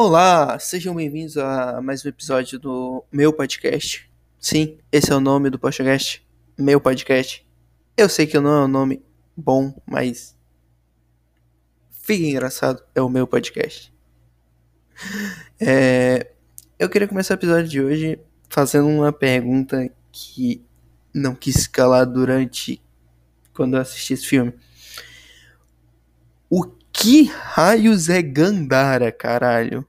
Olá, sejam bem-vindos a mais um episódio do meu podcast. Sim, esse é o nome do podcast, meu podcast. Eu sei que não é um nome bom, mas fica engraçado, é o meu podcast. É, eu queria começar o episódio de hoje fazendo uma pergunta que não quis calar durante quando eu assisti esse filme. O que raios é Gandara, caralho?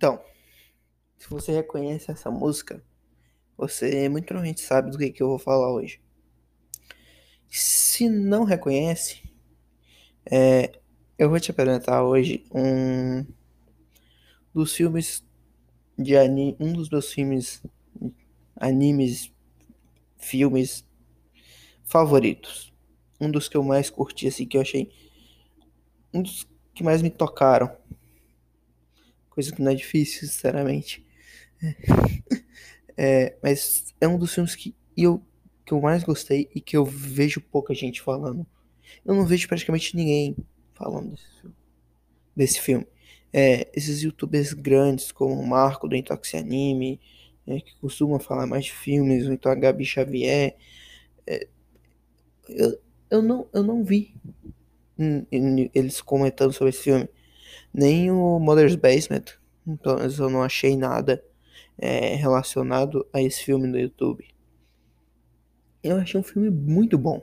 Então, se você reconhece essa música, você muito provavelmente sabe do que, que eu vou falar hoje. Se não reconhece, é, eu vou te apresentar hoje um dos filmes de anime, um dos meus filmes, animes, filmes favoritos. Um dos que eu mais curti, assim, que eu achei um dos que mais me tocaram coisa que não é difícil, sinceramente. É, mas é um dos filmes que eu, que eu mais gostei e que eu vejo pouca gente falando. Eu não vejo praticamente ninguém falando desse filme. Desse filme. É, esses youtubers grandes como o Marco do Intox Anime, é, que costuma falar mais de filmes, ou então a Gabi Xavier. É, eu, eu, não, eu não vi eles comentando sobre esse filme nem o Mother's Basement, pelo menos eu não achei nada é, relacionado a esse filme no YouTube. Eu achei um filme muito bom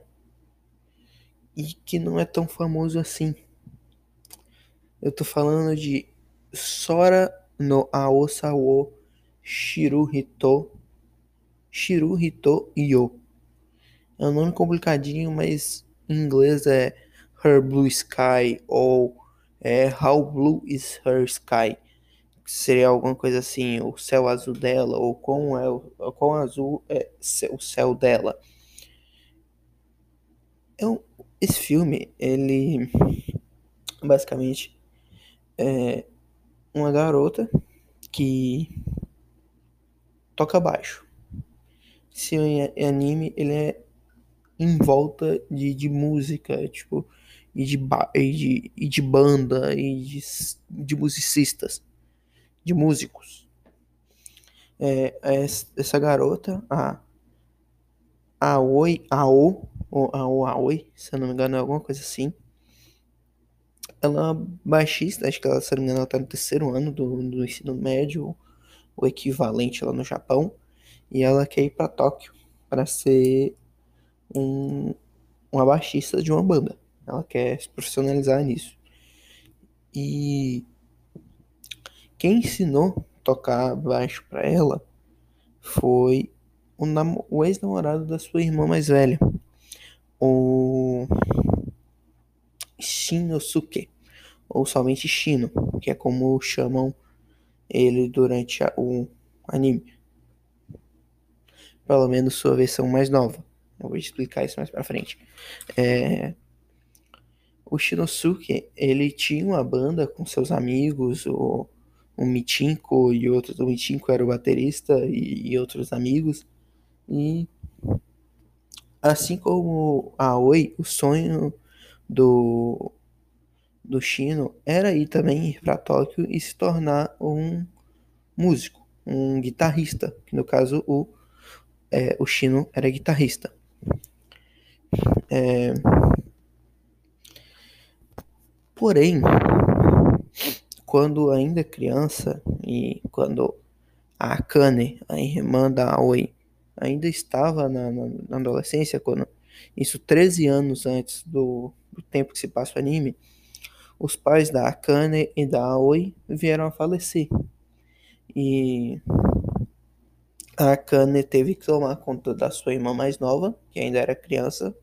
e que não é tão famoso assim. Eu tô falando de Sora no Aosawo Shiruhito Shiruhito Yo. É um nome complicadinho, mas em inglês é Her Blue Sky ou é How Blue is Her Sky. Seria alguma coisa assim, o céu azul dela, ou quão, é o, quão azul é o céu dela. Então, esse filme, ele basicamente é uma garota que toca baixo. Se é anime, ele é em volta de, de música, tipo, e de, e de, e de banda e de, de musicistas, de músicos. É, essa garota, a Aoi, Ao, ou Ao Aoi, se eu não me engano, é alguma coisa assim. Ela é baixista, acho que ela, se não me engano, ela tá no terceiro ano do, do ensino médio, o equivalente lá no Japão, e ela quer ir para Tóquio para ser um, uma baixista de uma banda. Ela quer se profissionalizar nisso. E quem ensinou tocar baixo para ela foi o, o ex-namorado da sua irmã mais velha, o Shinosuke, ou somente Shino, que é como chamam ele durante a, o anime. Pelo menos sua versão mais nova. Eu vou explicar isso mais pra frente. É, o Shinosuke, ele tinha uma banda com seus amigos, o, o Michinko e outros, o Michinko era o baterista e, e outros amigos. E assim como a Oi, o sonho do do Shino era ir também ir para Tóquio e se tornar um músico, um guitarrista, que no caso o é, o Shino era guitarrista. É, Porém, quando ainda criança e quando a Akane, a irmã da Aoi, ainda estava na, na, na, adolescência, quando isso 13 anos antes do, do tempo que se passa o anime, os pais da Akane e da Aoi vieram a falecer. E a Akane teve que tomar conta da sua irmã mais nova, que ainda era criança,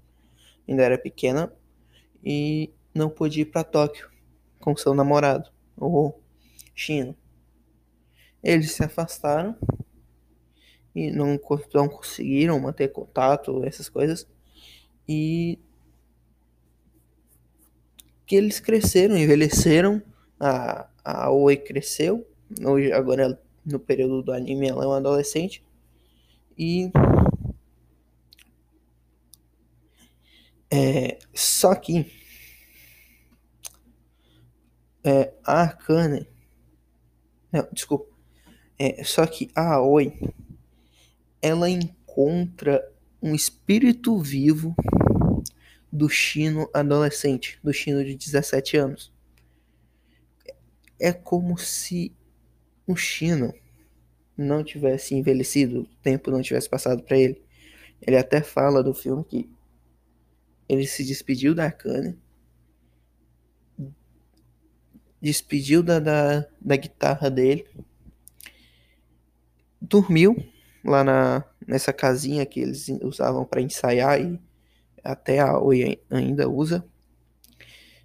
ainda era pequena, e não pôde ir para Tóquio com seu namorado, o Shino. Eles se afastaram e não, não conseguiram manter contato, essas coisas. E que eles cresceram, envelheceram, a, a Oi cresceu, hoje, agora no período do anime ela é uma adolescente, e é, só que é, a Arcane, não, desculpa, é, só que a Aoi, ela encontra um espírito vivo do Chino adolescente, do Chino de 17 anos. É como se o Chino não tivesse envelhecido, o tempo não tivesse passado para ele. Ele até fala do filme que ele se despediu da Akane, despediu da, da, da guitarra dele, dormiu lá na, nessa casinha que eles usavam para ensaiar e até a Oi ainda usa,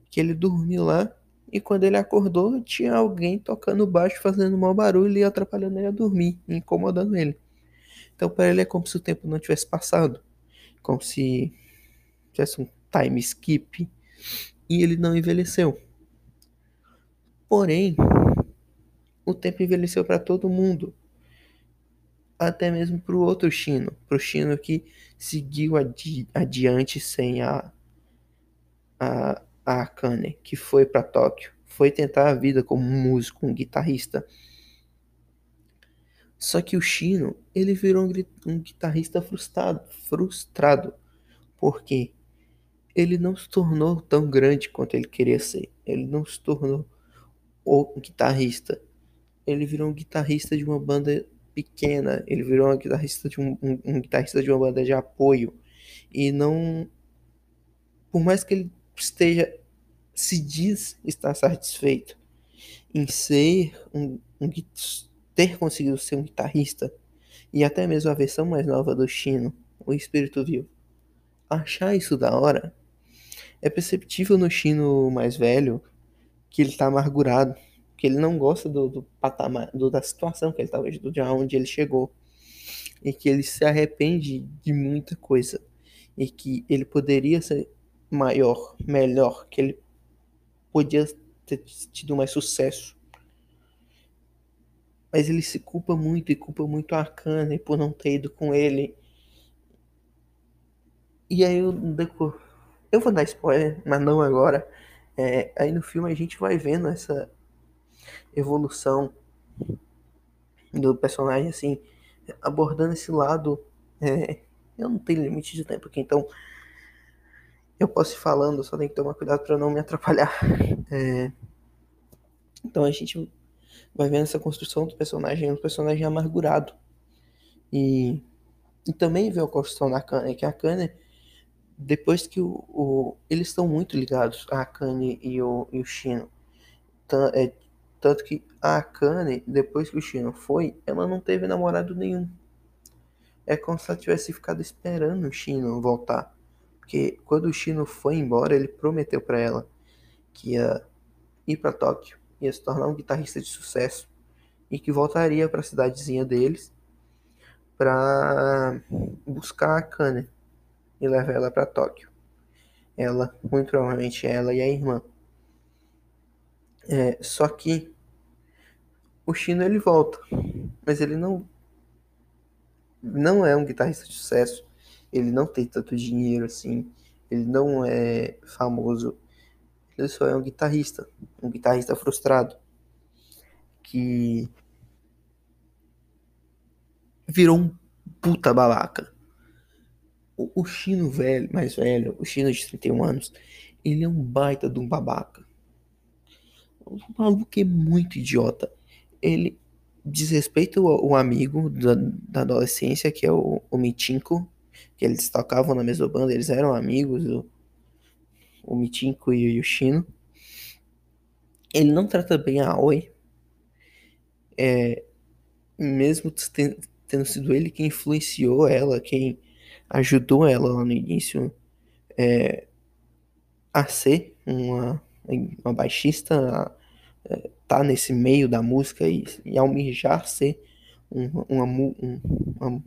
que ele dormiu lá e quando ele acordou tinha alguém tocando baixo, fazendo mau barulho e atrapalhando ele a dormir, incomodando ele. Então para ele é como se o tempo não tivesse passado, como se tivesse um time skip e ele não envelheceu. Porém, o tempo envelheceu para todo mundo até mesmo para o outro Chino, para o Chino que seguiu adi adiante sem a, a, a Akane, que foi para Tóquio, foi tentar a vida como músico, um guitarrista. Só que o Chino, ele virou um, um guitarrista frustrado, frustrado, porque ele não se tornou tão grande quanto ele queria ser. Ele não se tornou o guitarrista. Ele virou um guitarrista de uma banda pequena, ele virou um guitarrista de um, um, um guitarrista de uma banda de apoio. E não, por mais que ele esteja se diz estar satisfeito em ser um, um ter conseguido ser um guitarrista e até mesmo a versão mais nova do Chino, o Espírito Vivo, achar isso da hora, é perceptível no Chino mais velho que ele tá amargurado que ele não gosta do, do patamar, do, da situação que ele tá hoje, do de onde ele chegou. E que ele se arrepende de muita coisa. E que ele poderia ser maior, melhor, que ele podia ter tido mais sucesso. Mas ele se culpa muito e culpa muito a Akane por não ter ido com ele. E aí eu eu vou dar spoiler, mas não agora. É, aí no filme a gente vai vendo essa evolução do personagem, assim, abordando esse lado. É, eu não tenho limite de tempo aqui, então eu posso ir falando, só tem que tomar cuidado para não me atrapalhar. É, então a gente vai vendo essa construção do personagem, um personagem amargurado. E, e também vê a construção da Kanye, que a Kanye, depois que o, o eles estão muito ligados, a Kanye e o, e o Shino. Então, é, tanto que a Akane, depois que o Shino foi, ela não teve namorado nenhum. É como se ela tivesse ficado esperando o Shino voltar. Porque quando o Shino foi embora, ele prometeu para ela que ia ir para Tóquio, ia se tornar um guitarrista de sucesso e que voltaria para a cidadezinha deles para buscar a Akane e levar ela para Tóquio. Ela, muito provavelmente ela e a irmã. É, só que o Chino ele volta, mas ele não não é um guitarrista de sucesso. Ele não tem tanto dinheiro assim. Ele não é famoso. Ele só é um guitarrista, um guitarrista frustrado que virou um puta babaca. O, o Chino velho, mais velho, o Chino de 31 anos, ele é um baita de um babaca. O maluco é muito idiota. Ele desrespeita o, o amigo da, da, adolescência, que é o, o Mitinko, que eles tocavam na mesma banda, eles eram amigos, o, o Mitinko e o Yoshino. Ele não trata bem a Aoi. É, mesmo tendo sido ele quem influenciou ela, quem ajudou ela lá no início é, a ser uma, uma baixista, a, é, tá nesse meio da música e, e almejar ser uma, uma, um, uma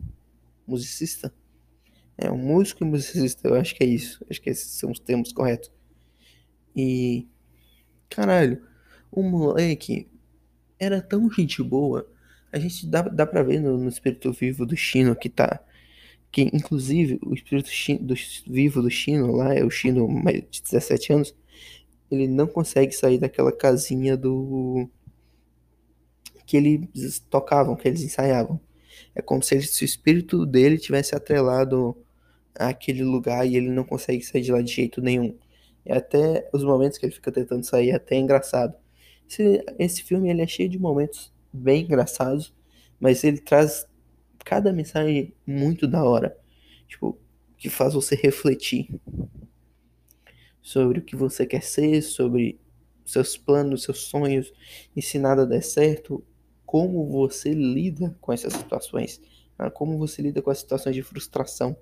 musicista. É um músico e musicista, eu acho que é isso. Acho que esses são os termos corretos. E caralho, o moleque era tão gente boa. A gente dá, dá pra ver no, no espírito vivo do Chino que tá. Que inclusive o espírito do, vivo do Chino lá, é o Chino de 17 anos, ele não consegue sair daquela casinha do. que eles tocavam, que eles ensaiavam. É como se, ele, se o espírito dele tivesse atrelado àquele lugar e ele não consegue sair de lá de jeito nenhum. E até os momentos que ele fica tentando sair é até engraçado. Esse, esse filme ele é cheio de momentos bem engraçados, mas ele traz cada mensagem muito da hora. Tipo, que faz você refletir sobre o que você quer ser, sobre seus planos, seus sonhos, e se nada der certo, como você lida com essas situações, né? como você lida com as situações de frustração.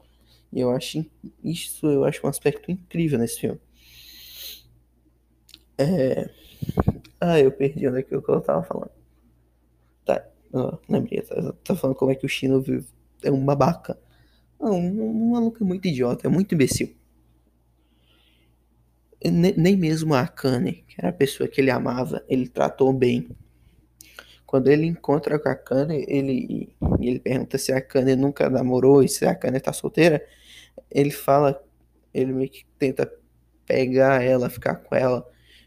E eu acho isso eu acho um aspecto incrível nesse filme. É... Ah, eu perdi onde é que eu tava falando. Tá, oh, lembrei, tá, tá falando como é que o Chino é um babaca. Não, um, um maluco é muito idiota, é muito imbecil. Nem, nem mesmo a Akane, que era a pessoa que ele amava, ele tratou bem. Quando ele encontra com a Akane, ele, ele pergunta se a Akane nunca namorou e se a Akane tá solteira. Ele fala, ele meio que tenta pegar ela, ficar com ela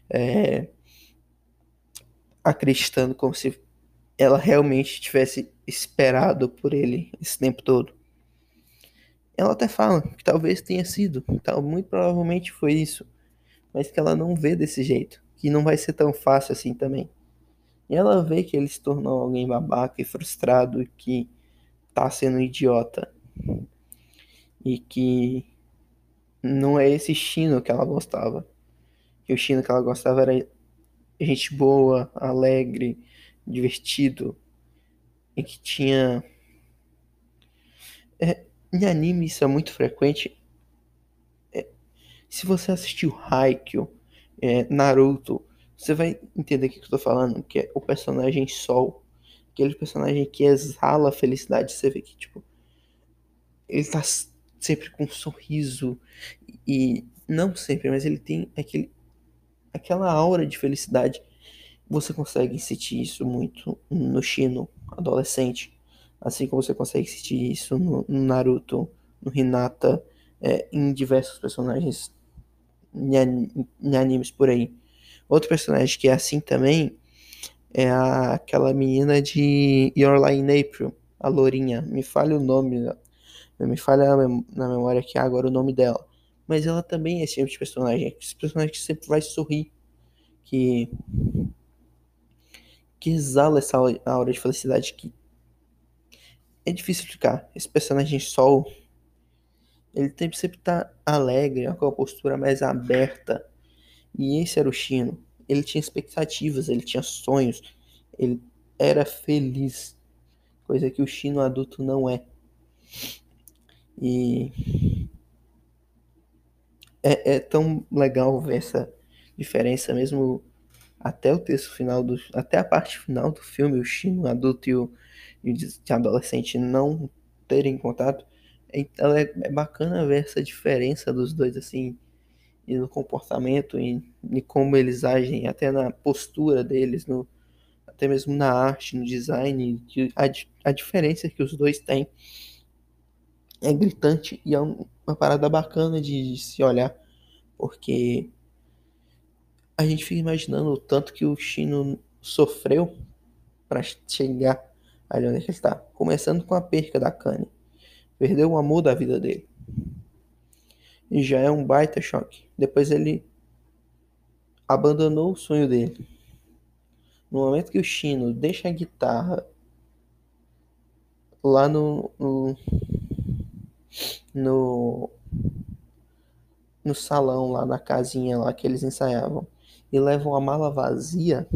é, acreditando como se ela realmente tivesse esperado por ele esse tempo todo. Ela até fala que talvez tenha sido, tal, muito provavelmente foi isso, mas que ela não vê desse jeito, que não vai ser tão fácil assim também. E ela vê que ele se tornou alguém babaca e frustrado e que tá sendo idiota. E que não é esse Chino que ela gostava que o Chino que ela gostava era gente boa, alegre, divertido e que tinha. É, em anime isso é muito frequente. É, se você assistiu Haikyuu, é, Naruto, você vai entender o que eu tô falando, que é o personagem Sol, aquele personagem que exala felicidade, você vê que, tipo, ele tá sempre com um sorriso, e não sempre, mas ele tem aquele aquela aura de felicidade. Você consegue sentir isso muito no Shino adolescente, assim como você consegue sentir isso no, Naruto, no Hinata, é, em diversos personagens em, animes por aí. Outro personagem que é assim também é a, aquela menina de Your Lie April, a Lourinha. Me falha o nome, me falha na memória aqui agora o nome dela mas ela também é esse tipo de personagem. Esse personagem que sempre vai sorrir, que que exala essa aura de felicidade que é difícil explicar. Esse personagem Sol, ele sempre tá alegre, com a postura mais aberta. E esse era o Chino. Ele tinha expectativas, ele tinha sonhos, ele era feliz, coisa que o Chino adulto não é. E é, é tão legal ver essa diferença mesmo até o texto final do até a parte final do filme o Chino adulto e o, e o adolescente não terem contato então é, é, bacana ver essa diferença dos dois assim e no comportamento e, e como eles agem até na postura deles no até mesmo na arte no design a, a diferença que os dois têm é gritante e é uma parada bacana de, de se olhar, porque a gente fica imaginando o tanto que o Chino sofreu para chegar ali onde ele está. Começando com a perca da Kanye. Perdeu o amor da vida dele. E já é um baita choque. Depois ele abandonou o sonho dele. No momento que o Chino deixa a guitarra lá no, no no, no salão lá na casinha lá que eles ensaiavam e levam a mala vazia,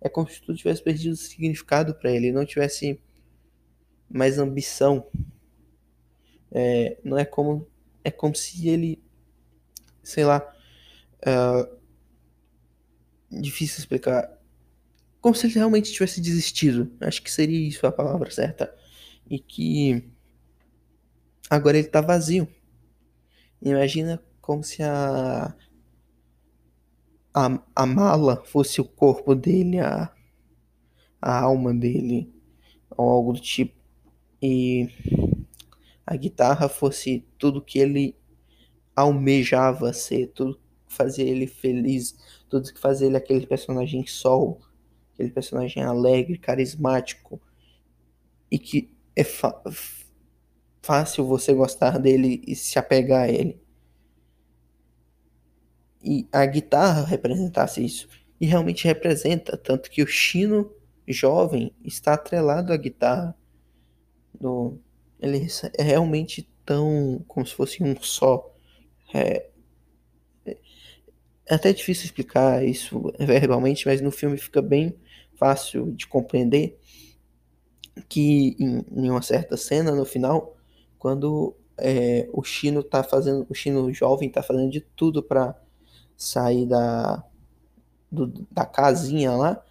é como se tudo tivesse perdido significado para ele, não tivesse mais ambição. É, não é como é como se ele, sei lá, uh, difícil explicar, como se ele realmente tivesse desistido. Acho que seria isso a palavra certa. E que agora ele tá vazio. Imagina como se a a, a mala fosse o corpo dele, a, a alma dele, ou algo do tipo. E a guitarra fosse tudo que ele almejava ser, tudo que fazia ele feliz, tudo que fazia ele aquele personagem sol, aquele personagem alegre, carismático e que é fácil você gostar dele e se apegar a ele e a guitarra representasse isso. E realmente representa, tanto que o Chino jovem está atrelado à guitarra. No, ele é realmente tão como se fosse um só. É, é até difícil explicar isso verbalmente, mas no filme fica bem fácil de compreender que em, em uma certa cena no final, quando é, o Chino tá fazendo, o Chino jovem tá fazendo de tudo para sair da, do, da casinha lá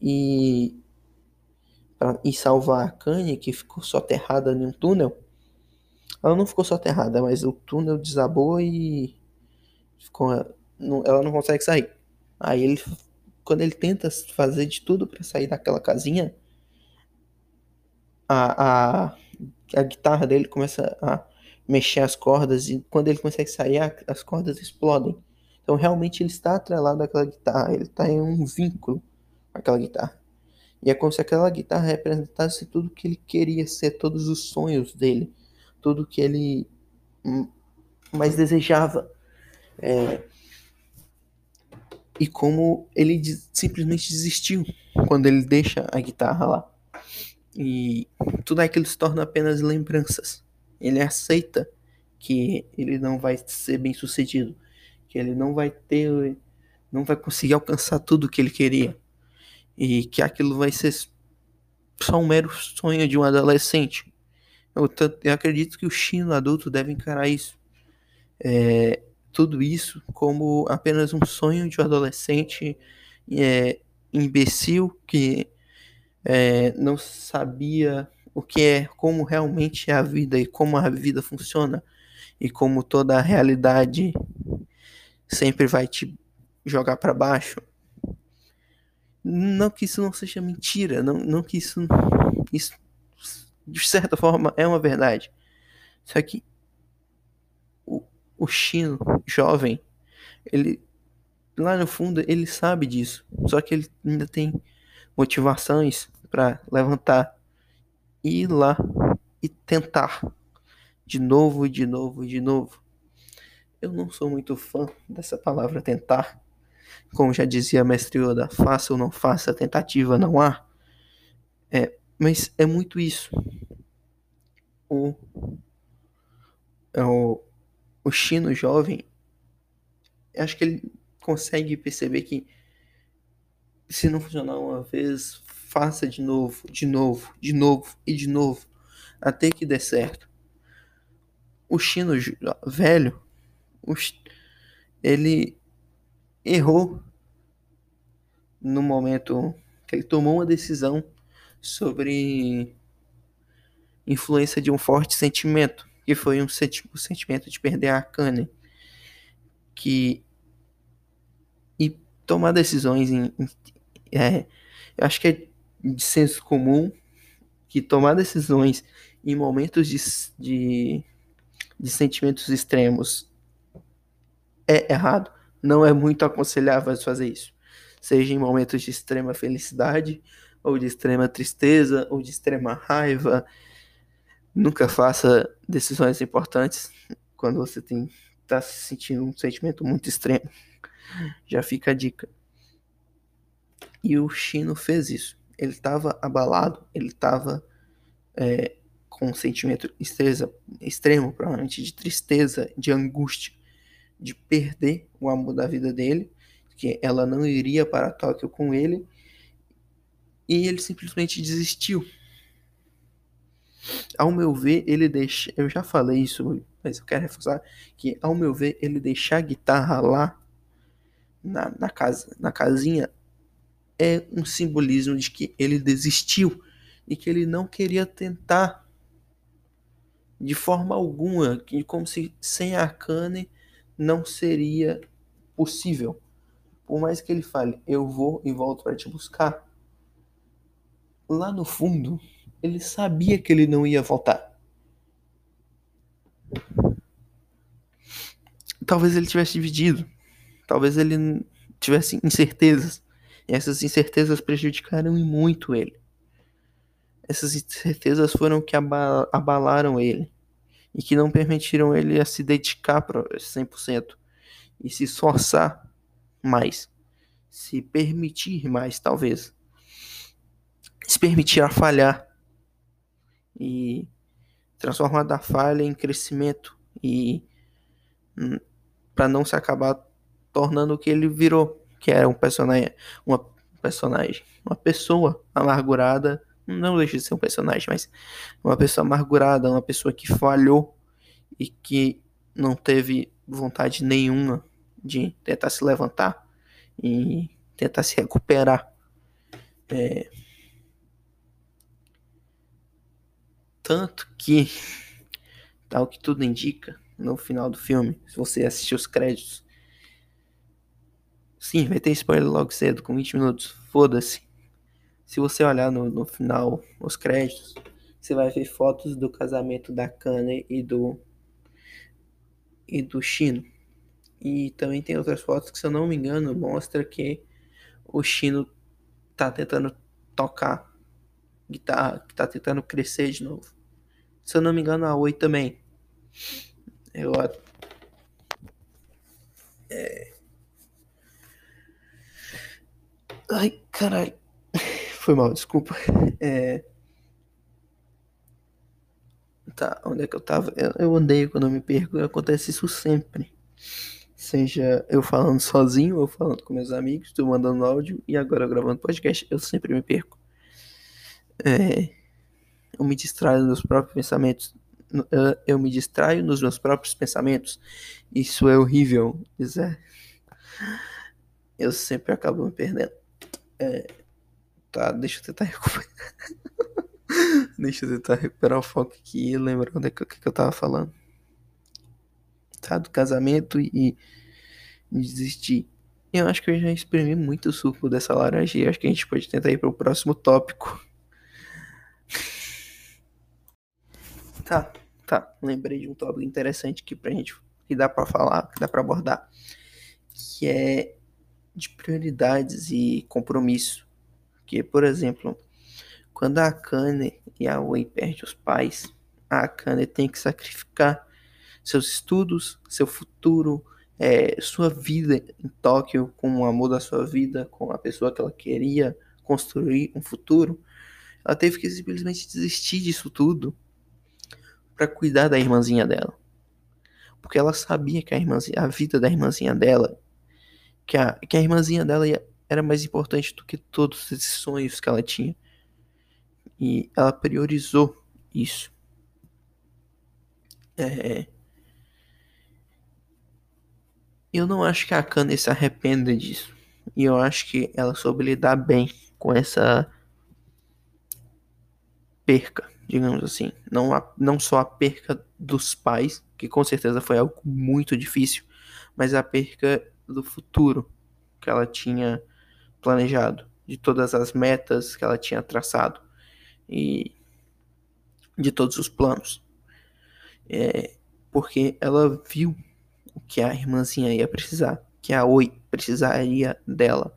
e, pra, e salvar a Kanye, que ficou soterrada em um túnel. Ela não ficou soterrada, mas o túnel desabou e ficou, não, ela não consegue sair. Aí ele, quando ele tenta fazer de tudo para sair daquela casinha, a, a, a guitarra dele começa a mexer as cordas e quando ele consegue sair, as cordas explodem. Então realmente ele está atrelado àquela guitarra, ele está em um vínculo com aquela guitarra. E é como se aquela guitarra representasse tudo que ele queria ser, todos os sonhos dele, tudo que ele mais desejava. É... E como ele simplesmente desistiu quando ele deixa a guitarra lá. E tudo aquilo se torna apenas lembranças. Ele aceita que ele não vai ser bem sucedido que ele não vai ter, não vai conseguir alcançar tudo que ele queria e que aquilo vai ser só um mero sonho de um adolescente. Eu, eu acredito que o chino adulto deve encarar isso, é, tudo isso como apenas um sonho de um adolescente é, imbecil que é, não sabia o que é, como realmente é a vida e como a vida funciona e como toda a realidade sempre vai te jogar para baixo. Não que isso não seja mentira, não, não que isso, isso de certa forma é uma verdade. Só que o, o Chino jovem, ele lá no fundo ele sabe disso. Só que ele ainda tem motivações para levantar e ir lá e tentar de novo, de novo, de novo. Eu não sou muito fã dessa palavra tentar. Como já dizia a mestre Yoda, faça ou não faça, tentativa não há. É, mas é muito isso. O, é o, o Chino jovem, acho que ele consegue perceber que se não funcionar uma vez, faça de novo, de novo, de novo e de novo, até que dê certo. O Chino velho, ele errou no momento que ele tomou uma decisão sobre influência de um forte sentimento, que foi um senti o sentimento de perder a Kanye, que e tomar decisões em, em é, eu acho que é de senso comum que tomar decisões em momentos de, de, de sentimentos extremos é errado. Não é muito aconselhável fazer isso. Seja em momentos de extrema felicidade, ou de extrema tristeza, ou de extrema raiva. Nunca faça decisões importantes quando você tem está se sentindo um sentimento muito extremo. Já fica a dica. E o Chino fez isso. Ele estava abalado, ele estava é, com um sentimento extremo, provavelmente de tristeza, de angústia de perder o amor da vida dele, que ela não iria para Tóquio com ele, e ele simplesmente desistiu. Ao meu ver, ele deixa. Eu já falei isso, mas eu quero reforçar que, ao meu ver, ele deixar a guitarra lá na, na, casa, na casinha é um simbolismo de que ele desistiu e que ele não queria tentar de forma alguma, como se sem a Kane não seria possível. Por mais que ele fale, eu vou e volto para te buscar. Lá no fundo, ele sabia que ele não ia voltar. Talvez ele tivesse dividido. Talvez ele tivesse incertezas. E essas incertezas prejudicaram muito ele. Essas incertezas foram que abalaram ele e que não permitiram ele a se dedicar para 100% e se esforçar mais, se permitir mais, talvez, se permitir a falhar e transformar da falha em crescimento e hum, para não se acabar tornando o que ele virou, que era um personagem, uma personagem, uma pessoa amargurada não deixa de ser um personagem, mas uma pessoa amargurada, uma pessoa que falhou e que não teve vontade nenhuma de tentar se levantar e tentar se recuperar. É... Tanto que, tal que tudo indica, no final do filme, se você assistir os créditos, sim, vai ter spoiler logo cedo, com 20 minutos, foda-se. Se você olhar no, no final, os créditos, você vai ver fotos do casamento da Kane e do e do Chino. E também tem outras fotos que, se eu não me engano, mostra que o Chino tá tentando tocar guitarra, que tá tentando crescer de novo. Se eu não me engano, a Oi também. Eu é... Ai, caralho. Foi mal, desculpa. É... Tá, onde é que eu tava? Eu, eu quando eu me perco, acontece isso sempre. Seja eu falando sozinho ou falando com meus amigos, tô mandando áudio e agora gravando podcast, eu sempre me perco. É... Eu me distraio nos próprios pensamentos. Eu me distraio nos meus próprios pensamentos. Isso é horrível, dizer. Eu sempre acabo me perdendo. É... Tá, deixa eu tentar recuperar. deixa eu tentar recuperar o foco aqui e lembrar é que, que eu tava falando. Tá, do casamento e, e desistir. Eu acho que eu já exprimi muito o suco dessa laranja acho que a gente pode tentar ir para o próximo tópico. Tá, tá. Lembrei de um tópico interessante aqui pra gente que dá para falar, que dá para abordar, que é de prioridades e compromisso. Porque, por exemplo, quando a Akane e a Wei perdem os pais, a Akane tem que sacrificar seus estudos, seu futuro, é, sua vida em Tóquio, com o amor da sua vida, com a pessoa que ela queria construir um futuro. Ela teve que simplesmente desistir disso tudo para cuidar da irmãzinha dela. Porque ela sabia que a, irmãzinha, a vida da irmãzinha dela, que a, que a irmãzinha dela ia, era mais importante do que todos esses sonhos que ela tinha. E ela priorizou isso. É... Eu não acho que a Kanye se arrependa disso. E eu acho que ela soube lidar bem com essa perca, digamos assim. Não, a, não só a perca dos pais, que com certeza foi algo muito difícil, mas a perca do futuro que ela tinha planejado, de todas as metas que ela tinha traçado e de todos os planos. É, porque ela viu o que a irmãzinha ia precisar, que a Oi precisaria dela,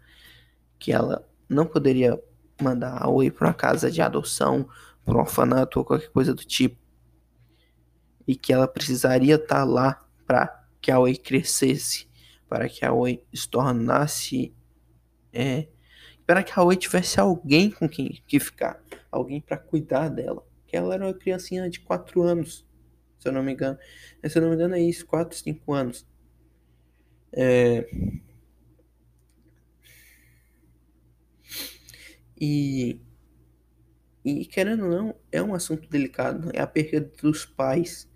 que ela não poderia mandar a Oi para uma casa de adoção, para um orfanato ou qualquer coisa do tipo. E que ela precisaria estar tá lá para que a Oi crescesse, para que a Oi se tornasse é, para que a Oi tivesse alguém com quem que ficar, alguém para cuidar dela. Que ela era uma criancinha de 4 anos, se eu não me engano. Se eu não me engano é isso, 4, 5 anos. É... E E querendo ou não, é um assunto delicado. É a perda dos pais.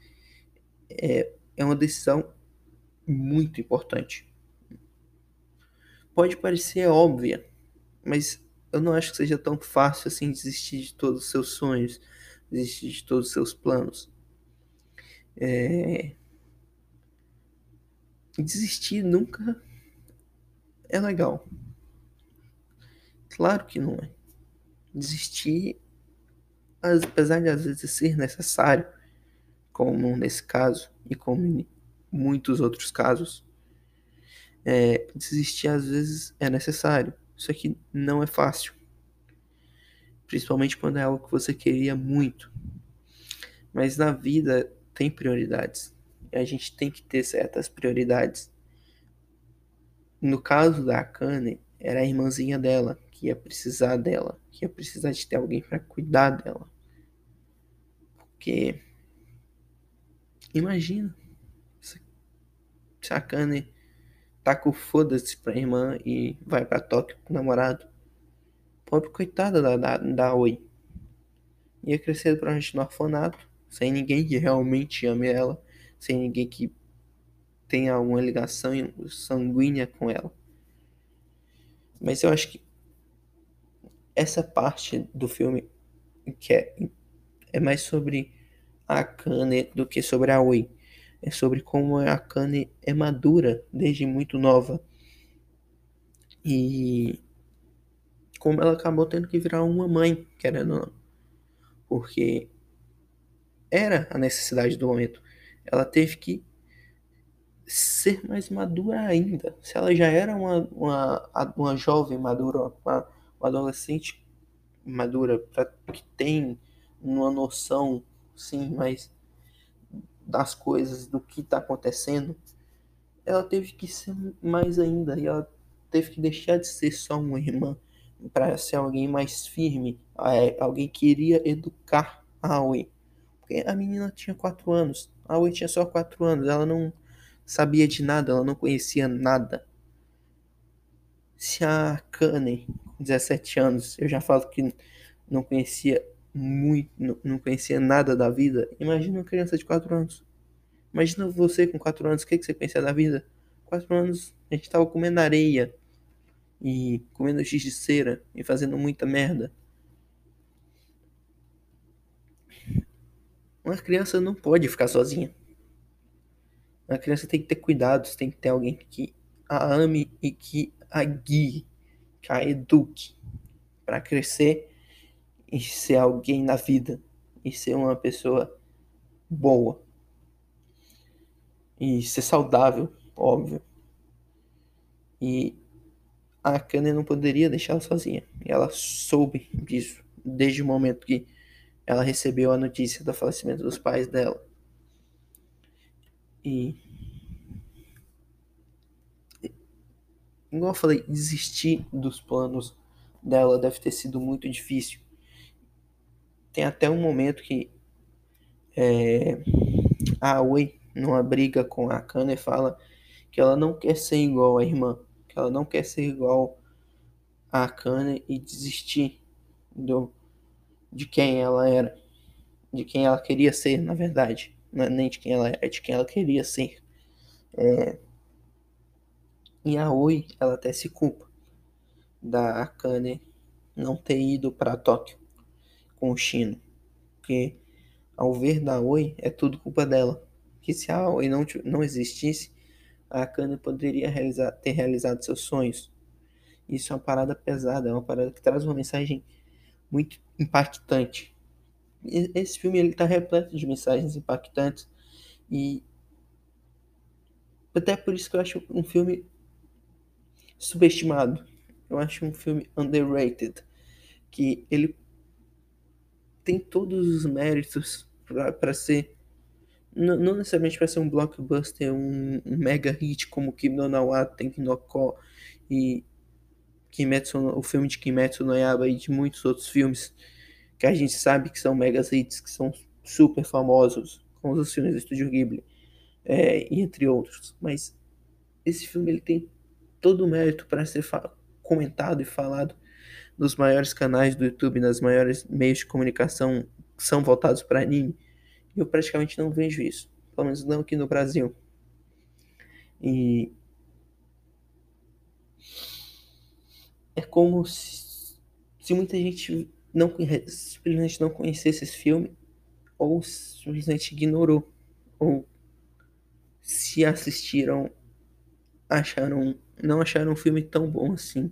É, é uma decisão muito importante. Pode parecer óbvia, mas eu não acho que seja tão fácil assim desistir de todos os seus sonhos, desistir de todos os seus planos. É... Desistir nunca é legal. Claro que não é. Desistir, apesar de às vezes ser necessário, como nesse caso e como em muitos outros casos, é, desistir às vezes é necessário. Isso aqui não é fácil. Principalmente quando é algo que você queria muito. Mas na vida tem prioridades. E a gente tem que ter certas prioridades. No caso da Akane, era a irmãzinha dela que ia precisar dela, que ia precisar de ter alguém para cuidar dela. Porque imagina se a Akane tá com foda-se pra irmã e vai para Tóquio com o namorado. Pobre coitada da, da, da Oi. Ia crescer provavelmente no orfanato, sem ninguém que realmente ame ela, sem ninguém que tenha alguma ligação sanguínea com ela. Mas eu acho que essa parte do filme que é, é mais sobre a Akane do que sobre a Oi. É sobre como a Akane é madura desde muito nova. E como ela acabou tendo que virar uma mãe, querendo ou não. Porque era a necessidade do momento. Ela teve que ser mais madura ainda. Se ela já era uma, uma, uma jovem madura, uma, uma adolescente madura, pra, que tem uma noção, sim, mas das coisas, do que está acontecendo, ela teve que ser mais ainda. E ela teve que deixar de ser só uma irmã para ser alguém mais firme, é, alguém que iria educar a Aoi. Porque a menina tinha 4 anos, a Aoi tinha só 4 anos, ela não sabia de nada, ela não conhecia nada. Se a Kane, com 17 anos, eu já falo que não conhecia muito, não conhecia nada da vida, imagina uma criança de 4 anos. Imagina você com 4 anos, o que, que você conhecia da vida? 4 anos, a gente tava comendo areia e comendo giz de cera e fazendo muita merda. Uma criança não pode ficar sozinha. A criança tem que ter cuidados, tem que ter alguém que a ame e que a guie, que a eduque para crescer e ser alguém na vida e ser uma pessoa boa e ser saudável, óbvio. E a Kanye não poderia deixá-la sozinha. E ela soube disso desde o momento que ela recebeu a notícia do falecimento dos pais dela. E. Igual eu falei, desistir dos planos dela deve ter sido muito difícil. Tem até um momento que é, a Oi, numa briga com a Kana, fala que ela não quer ser igual à irmã, que ela não quer ser igual a Kana e desistir do, de quem ela era, de quem ela queria ser, na verdade é nem de quem ela é, de quem ela queria ser. É... E a Oi, ela até se culpa da Akane não ter ido para Tóquio com o Shino. Porque ao ver da Oi, é tudo culpa dela. Que se a Oi não, não existisse, a Akane poderia realizar, ter realizado seus sonhos. Isso é uma parada pesada, é uma parada que traz uma mensagem muito impactante esse filme ele tá repleto de mensagens impactantes e até por isso que eu acho um filme subestimado. Eu acho um filme underrated, que ele tem todos os méritos para ser não, não necessariamente para ser um blockbuster, um, um, mega hit como Kim no Nawa, Tenki no Ko e Kimetsu, o filme de Kimetsu no Yaba e de muitos outros filmes que a gente sabe que são megas hits, que são super famosos, como os filmes do Estúdio Ghibli, é, entre outros. Mas esse filme ele tem todo o mérito para ser comentado e falado dos maiores canais do YouTube, nas maiores meios de comunicação são voltados para anime. Eu praticamente não vejo isso, pelo menos não aqui no Brasil. E é como se, se muita gente não simplesmente não conhecesse esse filme ou simplesmente ignorou ou se assistiram acharam não acharam um filme tão bom assim.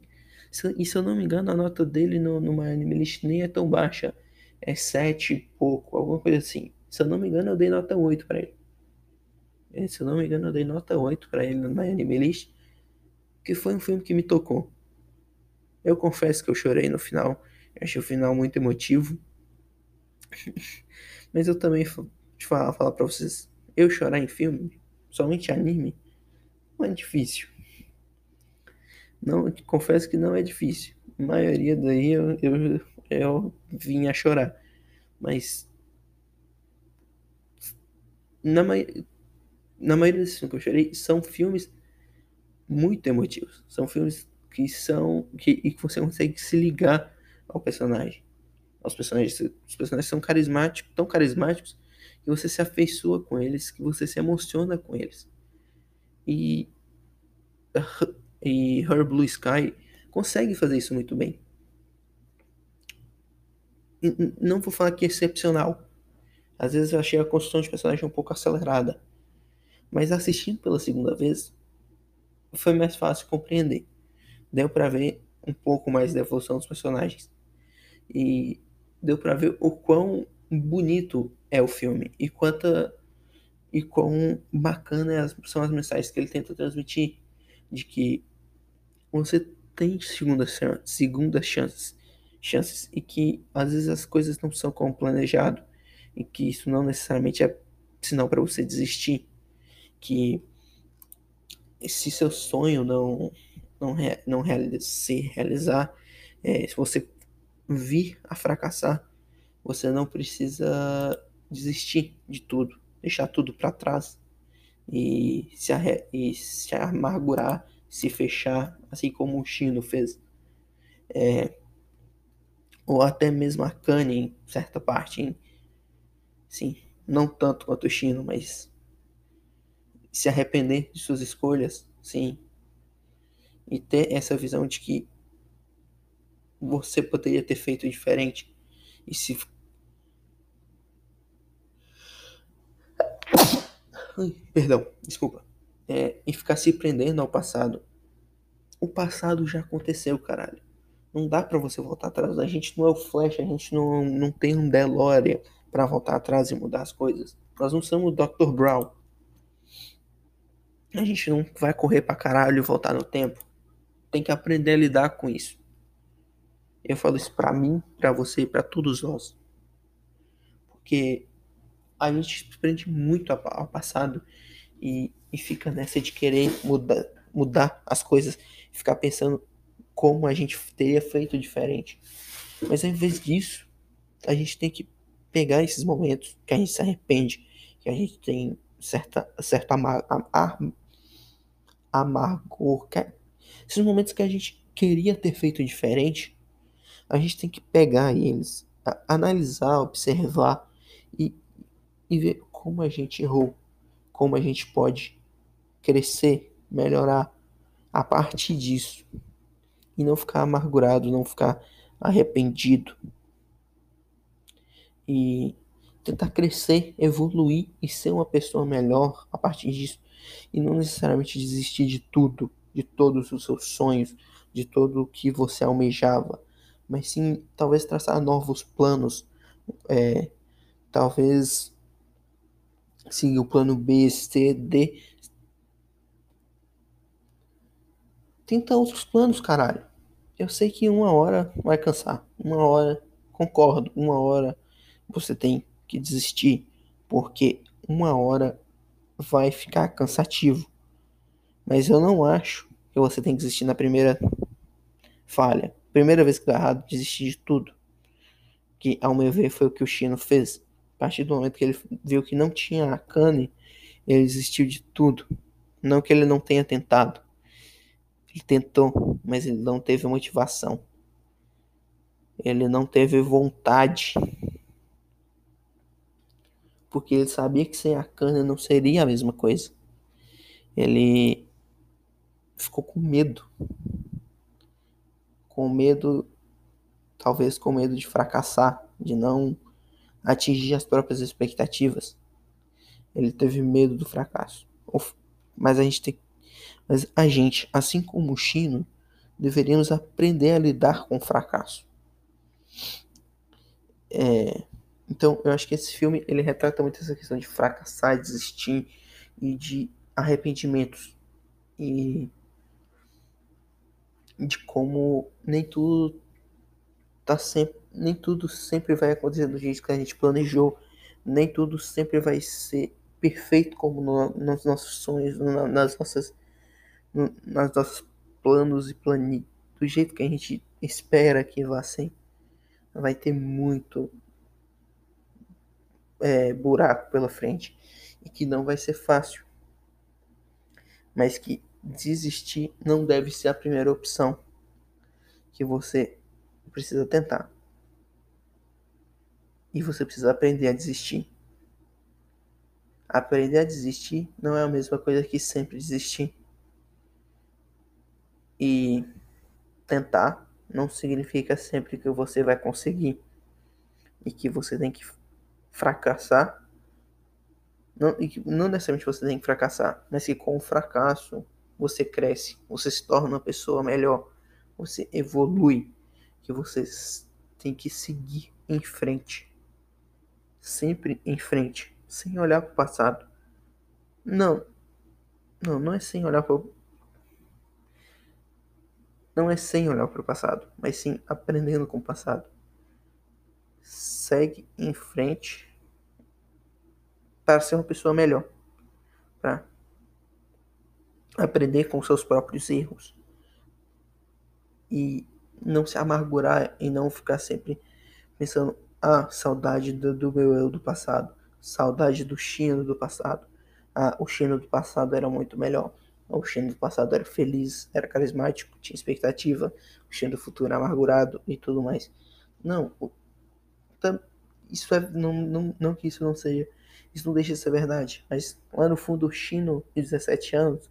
E se eu não me engano, a nota dele no, no My Anime List nem é tão baixa. É 7 e pouco, alguma coisa assim. Se eu não me engano, eu dei nota 8 para ele. É, se eu não me engano, eu dei nota 8 para ele no My Anime List. Que foi um filme que me tocou. Eu confesso que eu chorei no final. Eu achei o final muito emotivo. Mas eu também te falar, falar pra vocês. Eu chorar em filme, somente anime, não é difícil. Não, confesso que não é difícil. A maioria daí eu, eu, eu vim a chorar. Mas na, na maioria desses filmes que eu chorei são filmes muito emotivos. São filmes que são que, que você consegue se ligar ao personagem. Os personagens, os personagens são carismáticos, tão carismáticos que você se afeiçoa com eles, que você se emociona com eles. E e Her Blue Sky consegue fazer isso muito bem. Não vou falar que é excepcional. Às vezes eu achei a construção de personagem um pouco acelerada. Mas assistindo pela segunda vez, foi mais fácil compreender. Deu para ver um pouco mais da evolução dos personagens. E deu para ver o quão bonito é o filme e quanta e quão bacana são as mensagens que ele tenta transmitir de que você tem segunda, segunda chances, chances e que às vezes as coisas não são como planejado e que isso não necessariamente é sinal para você desistir, que se seu sonho não não, não realiza, se realizar, é, se você vir a fracassar, você não precisa desistir de tudo, deixar tudo para trás e se, e se amargurar se fechar, assim como o Chino fez. É, ou até mesmo a Kanye em certa parte, hein? sim, não tanto quanto o Chino, mas se arrepender de suas escolhas, sim, e ter essa visão de que você poderia ter feito diferente e se perdão, desculpa é, e ficar se prendendo ao passado. O passado já aconteceu, caralho. Não dá para você voltar atrás. A gente não é o Flash, a gente não, não tem um DeLorean para voltar atrás e mudar as coisas. Nós não somos o Dr. Brown. A gente não vai correr pra caralho e voltar no tempo. Tem que aprender a lidar com isso. Eu falo isso pra mim, pra você e pra todos nós. Porque a gente se prende muito ao passado e e fica nessa de querer mudar, mudar as coisas, ficar pensando como a gente teria feito diferente. Mas ao invés disso, a gente tem que pegar esses momentos que a gente se arrepende, que a gente tem certa, certa amar, amargor, que, é, esses momentos que a gente queria ter feito diferente, a gente tem que pegar eles, analisar, observar e, e ver como a gente errou, como a gente pode crescer, melhorar a partir disso. E não ficar amargurado, não ficar arrependido. E tentar crescer, evoluir e ser uma pessoa melhor a partir disso. E não necessariamente desistir de tudo, de todos os seus sonhos, de todo o que você almejava. Mas sim, talvez traçar novos planos. É, talvez seguir o plano B, C, D, Tenta outros planos, caralho. Eu sei que uma hora vai cansar. Uma hora, concordo, uma hora você tem que desistir. Porque uma hora vai ficar cansativo. Mas eu não acho que você tem que desistir na primeira falha. Primeira vez que dá errado, desistir de tudo. Que, ao meu ver, foi o que o Chino fez. Partir do momento que ele viu que não tinha a Kane, ele desistiu de tudo. Não que ele não tenha tentado. Ele tentou, mas ele não teve motivação. Ele não teve vontade. Porque ele sabia que sem a cana não seria a mesma coisa. Ele ficou com medo. Com medo, talvez com medo de fracassar, de não atingir as próprias expectativas. Ele teve medo do fracasso. Mas a gente tem mas a gente, assim como o Chino, deveríamos aprender a lidar com o fracasso. É, então, eu acho que esse filme ele retrata muito essa questão de fracassar, desistir e de arrependimentos e de como nem tudo tá sempre nem tudo sempre vai acontecer do jeito que a gente planejou, nem tudo sempre vai ser perfeito como no, nos nossos sonhos, no, nas nossas no, nas nossos planos e plani do jeito que a gente espera que vá ser. Vai ter muito é, buraco pela frente e que não vai ser fácil. Mas que desistir não deve ser a primeira opção que você precisa tentar. E você precisa aprender a desistir. Aprender a desistir não é a mesma coisa que sempre desistir. E tentar não significa sempre que você vai conseguir e que você tem que fracassar. Não, e que não necessariamente você tem que fracassar, mas que com o fracasso você cresce, você se torna uma pessoa melhor, você evolui, que você tem que seguir em frente. Sempre em frente, sem olhar para o passado. Não, não, não é sem olhar para o não é sem olhar para o passado, mas sim aprendendo com o passado. Segue em frente para ser uma pessoa melhor, para aprender com seus próprios erros e não se amargurar e não ficar sempre pensando ah, saudade do, do meu eu do passado, saudade do Chino do passado. Ah, o Chino do passado era muito melhor. O Shen do passado era feliz, era carismático, tinha expectativa. O Shen do futuro era amargurado e tudo mais. Não, isso é. Não, não, não que isso não seja. Isso não deixa de ser verdade. Mas lá no fundo, o Chino de 17 anos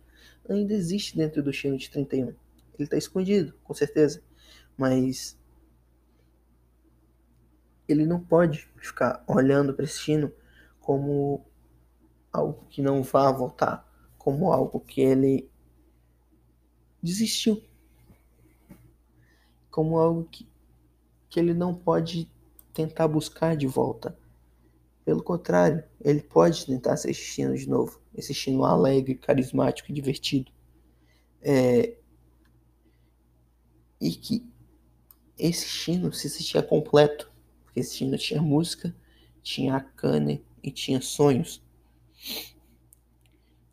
ainda existe dentro do Chino de 31. Ele está escondido, com certeza. Mas ele não pode ficar olhando para esse Chino como algo que não vá voltar como algo que ele desistiu, como algo que, que ele não pode tentar buscar de volta. Pelo contrário, ele pode tentar ser Chino de novo, esse Chino alegre, carismático e divertido. É... E que esse Chino se sentia completo, porque esse Chino tinha música, tinha a Kane e tinha sonhos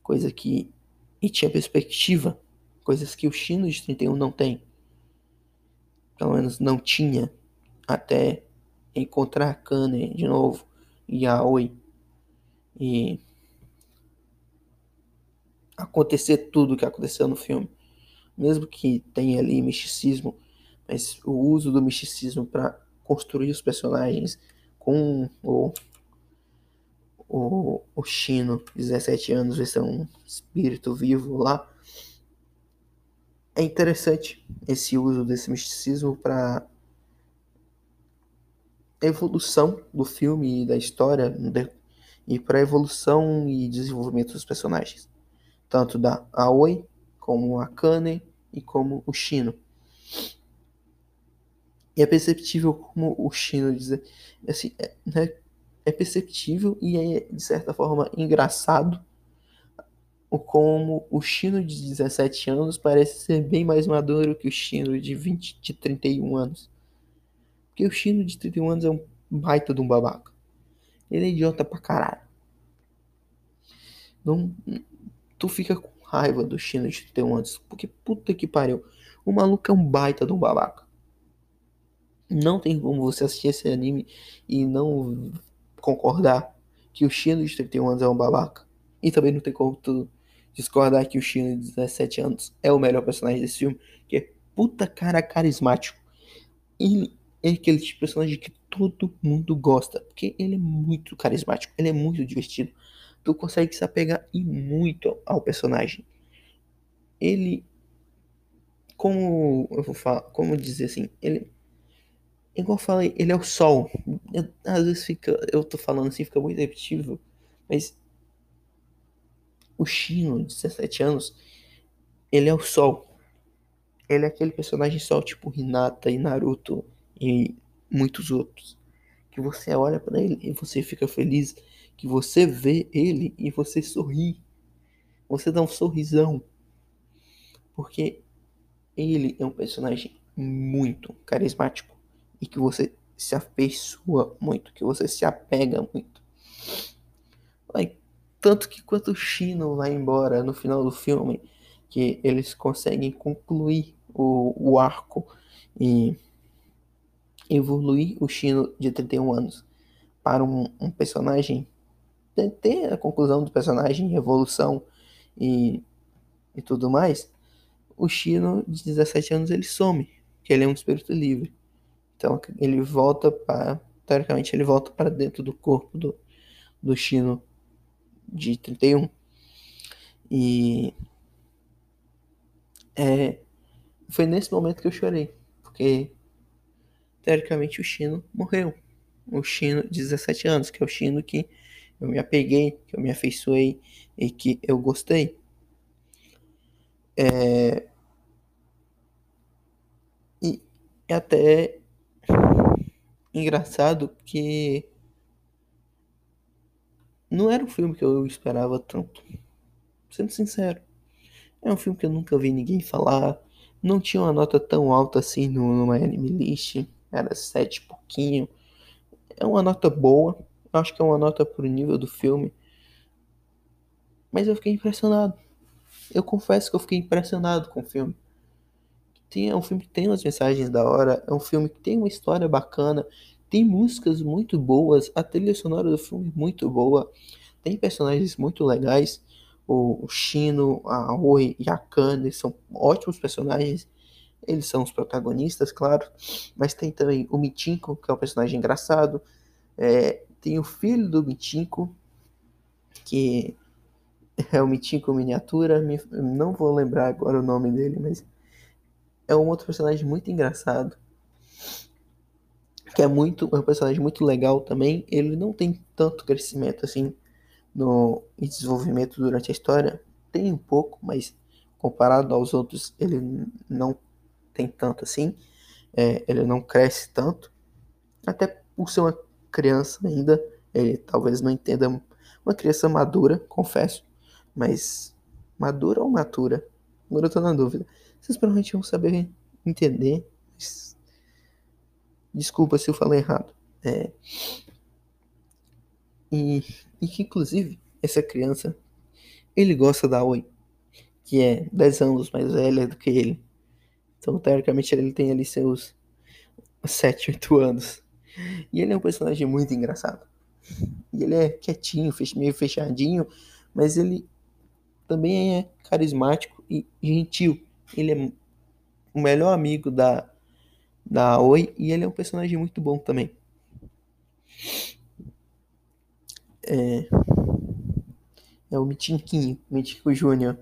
coisa que. E tinha perspectiva, coisas que o Chino de 31 não tem. Pelo menos não tinha até encontrar a Kane de novo e a Oi. E acontecer tudo que aconteceu no filme. Mesmo que tenha ali misticismo, mas o uso do misticismo para construir os personagens com o o, o Chino, 17 anos, vai ser um espírito vivo lá. É interessante esse uso desse misticismo para evolução do filme e da história e para evolução e desenvolvimento dos personagens, tanto da Aoi como a Kane e como o Shino. E é perceptível como o Shino diz, assim, é, né, é perceptível e é, de certa forma, engraçado como o Chino de 17 anos parece ser bem mais maduro que o Chino de 20, de 31 anos. Porque o Chino de 31 anos é um baita de um babaca. Ele é idiota pra caralho. Não, tu fica com raiva do Chino de 31 anos. Porque puta que pariu. O maluco é um baita de um babaca. Não tem como você assistir esse anime e não concordar que o Chino de 31 anos é um babaca. E também não tem como tu discordar que o Chino de 17 anos é o melhor personagem desse filme, que é puta cara carismático. Ele é aquele tipo de personagem que todo mundo gosta, porque ele é muito carismático, ele é muito divertido. Tu consegue se apegar e muito ao personagem. Ele como eu vou falar, como dizer assim, ele igual eu falei, ele é o sol. Eu, às vezes fica, eu tô falando assim, fica muito repetitivo, mas o Shino, de 17 anos, ele é o sol. Ele é aquele personagem sol tipo Hinata e Naruto e muitos outros. Que você olha para ele e você fica feliz. Que você vê ele e você sorri. Você dá um sorrisão. Porque ele é um personagem muito carismático. E que você se afeiçoa muito. Que você se apega muito. Tanto que quando o Shino vai embora no final do filme, que eles conseguem concluir o, o arco e evoluir o Shino de 31 anos para um, um personagem, ter a conclusão do personagem, evolução e, e tudo mais, o Shino de 17 anos ele some, que ele é um espírito livre. Então ele volta para, teoricamente ele volta para dentro do corpo do, do Shino de 31. E é, foi nesse momento que eu chorei, porque teoricamente o Chino morreu. O Chino de 17 anos, que é o Chino que eu me apeguei, que eu me afeiçoei e que eu gostei. É... E até engraçado que não era um filme que eu esperava tanto. Sendo sincero. É um filme que eu nunca vi ninguém falar. Não tinha uma nota tão alta assim no, no Miami List. Era sete pouquinho. É uma nota boa. Acho que é uma nota pro nível do filme. Mas eu fiquei impressionado. Eu confesso que eu fiquei impressionado com o filme. Tem, é um filme que tem umas mensagens da hora. É um filme que tem uma história bacana. Tem músicas muito boas. A trilha sonora do filme é muito boa. Tem personagens muito legais o Shino, a Oi e a Kane são ótimos personagens. Eles são os protagonistas, claro. Mas tem também o Mitinko, que é um personagem engraçado. É, tem o filho do Mitinko, que é o Mitinko miniatura. Não vou lembrar agora o nome dele, mas é um outro personagem muito engraçado. Que é muito é um personagem muito legal também. Ele não tem tanto crescimento assim no desenvolvimento durante a história tem um pouco, mas comparado aos outros ele não tem tanto assim, é, ele não cresce tanto, até por ser uma criança ainda, ele talvez não entenda uma criança madura, confesso, mas madura ou matura? Agora eu tô na dúvida. Vocês provavelmente vão saber entender. Desculpa se eu falei errado. É... E e que inclusive essa criança ele gosta da Oi, que é 10 anos mais velha do que ele. Então, teoricamente, ele tem ali seus 7, 8 anos. E ele é um personagem muito engraçado. E ele é quietinho, meio fechadinho, mas ele também é carismático e gentil. Ele é o melhor amigo da, da Oi e ele é um personagem muito bom também é, é o Mitinquinho, Mitinco Júnior.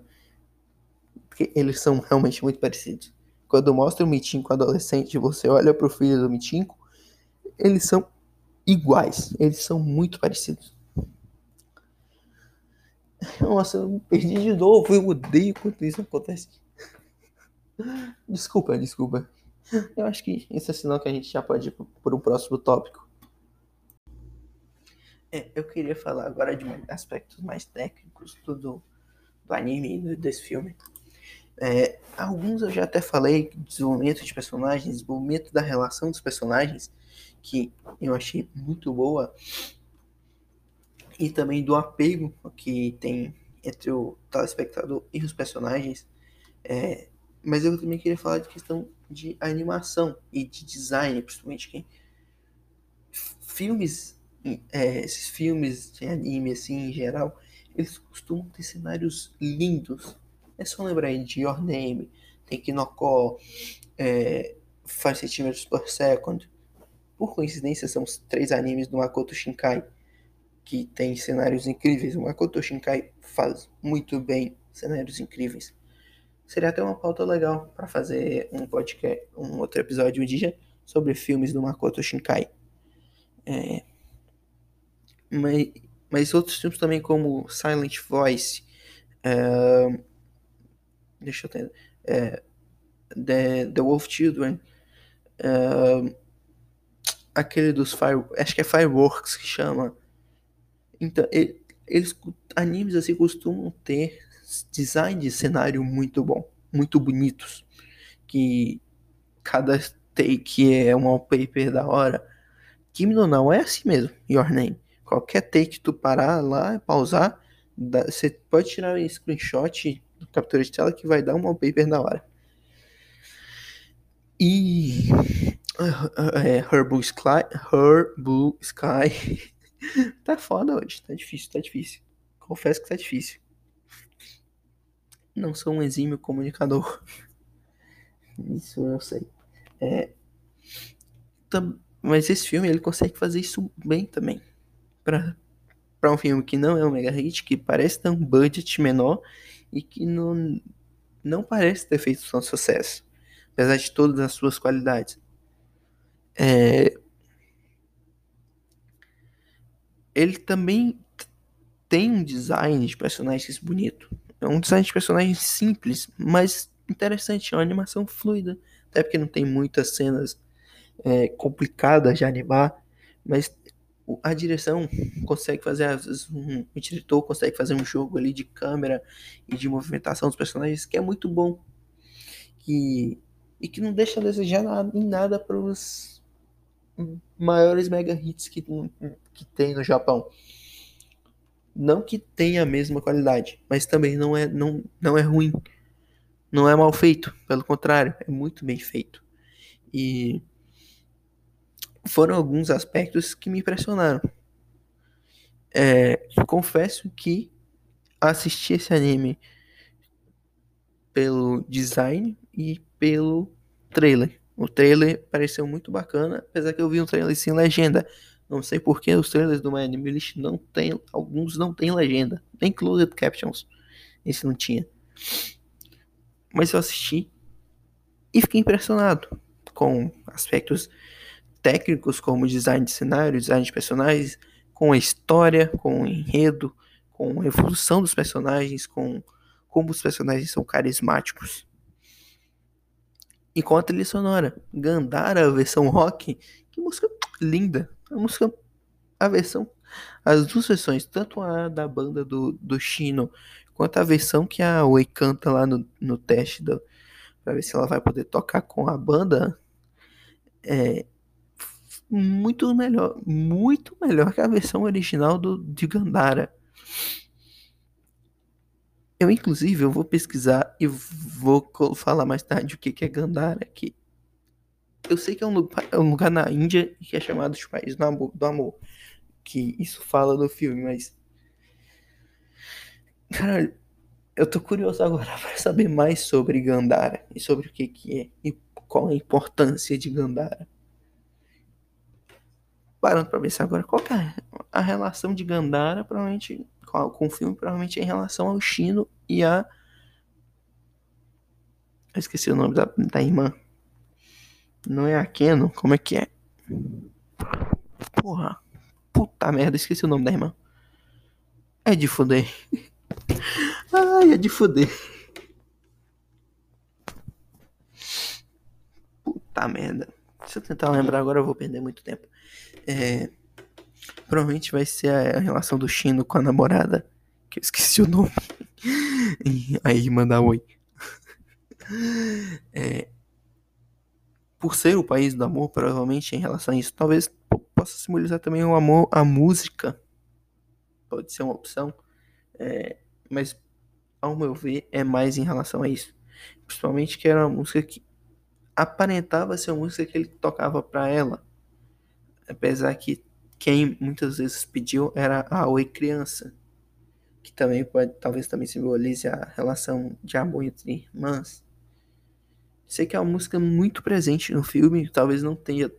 Porque eles são realmente muito parecidos. Quando mostra o Mitinco adolescente, você olha pro filho do Mitinco, eles são iguais, eles são muito parecidos. Nossa, eu perdi de novo, eu odeio quando isso acontece. Desculpa, desculpa. Eu acho que esse é sinal que a gente já pode ir por um próximo tópico. É, eu queria falar agora de aspectos mais técnicos do, do anime e desse filme. É, alguns eu já até falei, desenvolvimento de personagens, desenvolvimento da relação dos personagens, que eu achei muito boa, e também do apego que tem entre o telespectador e os personagens. É, mas eu também queria falar de questão de animação e de design, principalmente filmes é, esses filmes de anime, assim, em geral, eles costumam ter cenários lindos. É só lembrar aí de Your Name, tem Kinoko, é, 5 cm per second, por coincidência, são os três animes do Makoto Shinkai, que tem cenários incríveis. O Makoto Shinkai faz muito bem cenários incríveis. Seria até uma pauta legal para fazer um podcast, um outro episódio um dia sobre filmes do Makoto Shinkai. É, mas, mas outros filmes também como Silent Voice, é, deixa eu ter, é, The, The Wolf Children, é, aquele dos Fire, acho que é Fireworks que chama. Então, ele, eles animes assim costumam ter design de cenário muito bom, muito bonitos, que cada take é um wallpaper da hora. Kimi no não é assim mesmo, Your Name. Qualquer take tu parar lá, pausar, você pode tirar um screenshot, captura de tela que vai dar um wallpaper da hora. E é, Her Blue Sky, Her Blue Sky tá foda hoje, tá difícil, tá difícil. Confesso que tá difícil. Não sou um exímio comunicador. Isso eu sei. É, mas esse filme ele consegue fazer isso bem também. Pra, pra um filme que não é um mega hit, que parece ter um budget menor e que não, não parece ter feito tanto sucesso. Apesar de todas as suas qualidades. É, ele também tem um design de personagens bonito. É um design de personagens simples, mas interessante. É uma animação fluida. Até porque não tem muitas cenas é, complicadas de animar. Mas a direção consegue fazer, um, o diretor consegue fazer um jogo ali de câmera e de movimentação dos personagens que é muito bom. Que, e que não deixa a desejar em nada para os maiores mega hits que, que tem no Japão. Não que tenha a mesma qualidade, mas também não é, não, não é ruim. Não é mal feito, pelo contrário, é muito bem feito. E foram alguns aspectos que me impressionaram. É, confesso que assisti esse anime pelo design e pelo trailer. O trailer pareceu muito bacana, apesar que eu vi um trailer sem legenda. Não sei porque os trailers do My Anime List não tem, alguns não tem legenda, nem closed captions. Esse não tinha. Mas eu assisti e fiquei impressionado com aspectos técnicos como design de cenário, design de personagens, com a história, com o enredo, com a evolução dos personagens, com como os personagens são carismáticos. E com a trilha sonora. Gandara, a versão rock. Que música linda. A música. A versão. As duas versões, tanto a da banda do, do Shino, quanto a versão que a Oi canta lá no, no teste do, pra ver se ela vai poder tocar com a banda. É. Muito melhor. Muito melhor que a versão original do, de Gandara. Eu, inclusive, eu vou pesquisar e vou falar mais tarde o que é Gandhara aqui. Eu sei que é um, lugar, é um lugar na Índia que é chamado de País do Amor, do Amor. Que isso fala no filme, mas. Cara, eu tô curioso agora para saber mais sobre Gandhara e sobre o que, que é e qual a importância de Gandhara. Parando pra pensar agora, qual é a relação de Gandhara, provavelmente com o filme, provavelmente é em relação ao Chino e a. Eu esqueci o nome da, da irmã. Não é a Keno? Como é que é? Porra. Puta merda, esqueci o nome da irmã. É de fuder. Ai, é de fuder. Puta merda. Se eu tentar lembrar agora, eu vou perder muito tempo. É. Provavelmente vai ser a relação do Chino com a namorada. Que eu esqueci o nome. Aí manda oi. É, por ser o país do amor, provavelmente em relação a isso, talvez possa simbolizar também o amor à música. Pode ser uma opção. É, mas, ao meu ver, é mais em relação a isso. Principalmente que era uma música que aparentava ser uma música que ele tocava para ela. Apesar que quem muitas vezes pediu era a Oi Criança, que também pode, talvez também simbolize a relação de amor entre irmãs. Sei que é uma música muito presente no filme, talvez não tenha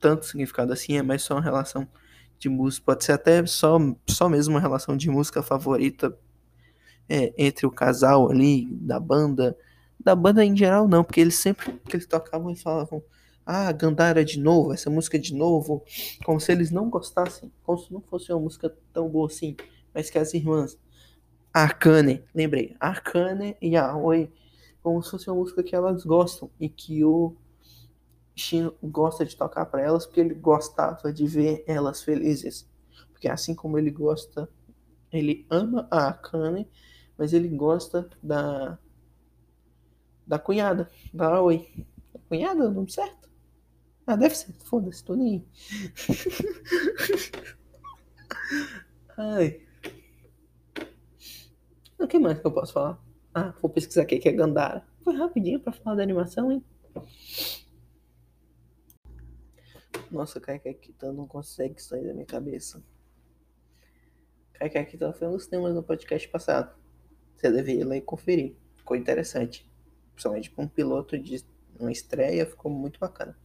tanto significado assim, é mais só uma relação de música. Pode ser até só, só mesmo uma relação de música favorita é, entre o casal ali, da banda. Da banda em geral, não, porque eles sempre que eles tocavam, eles falavam. Ah, Gandara de novo, essa música de novo. Como se eles não gostassem, como se não fosse uma música tão boa assim. Mas que as irmãs. Arcane, lembrei. Arcane e a Oi. Como se fosse uma música que elas gostam. E que o Shin gosta de tocar para elas porque ele gostava de ver elas felizes. Porque assim como ele gosta, ele ama a Akane, mas ele gosta da da cunhada, da Aoi. Cunhada, o nome certo? Ah, deve ser. Foda-se, tô nem Ai. O que mais que eu posso falar? Ah, vou pesquisar aqui que é Gandara. Foi rapidinho para falar da animação, hein? Nossa, Kaikakita não consegue sair da minha cabeça. Kaikakita foi um dos temas do podcast passado. Você deveria ir lá e conferir. Ficou interessante. Principalmente com um piloto de uma estreia, ficou muito bacana.